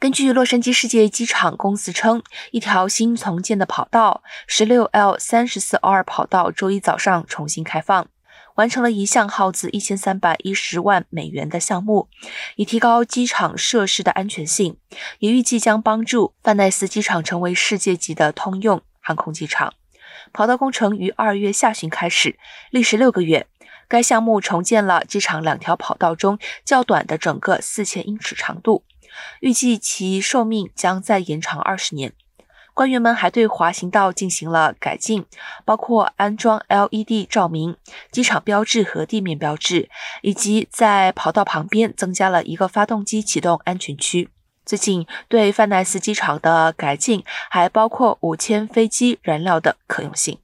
根据洛杉矶世界机场公司称，一条新重建的跑道 ——16L 三十四 R 跑道，周一早上重新开放，完成了一项耗资一千三百一十万美元的项目，以提高机场设施的安全性，也预计将帮助范奈斯机场成为世界级的通用航空机场。跑道工程于二月下旬开始，历时六个月。该项目重建了机场两条跑道中较短的整个四千英尺长度。预计其寿命将再延长二十年。官员们还对滑行道进行了改进，包括安装 LED 照明、机场标志和地面标志，以及在跑道旁边增加了一个发动机启动安全区。最近对范奈斯机场的改进还包括五千飞机燃料的可用性。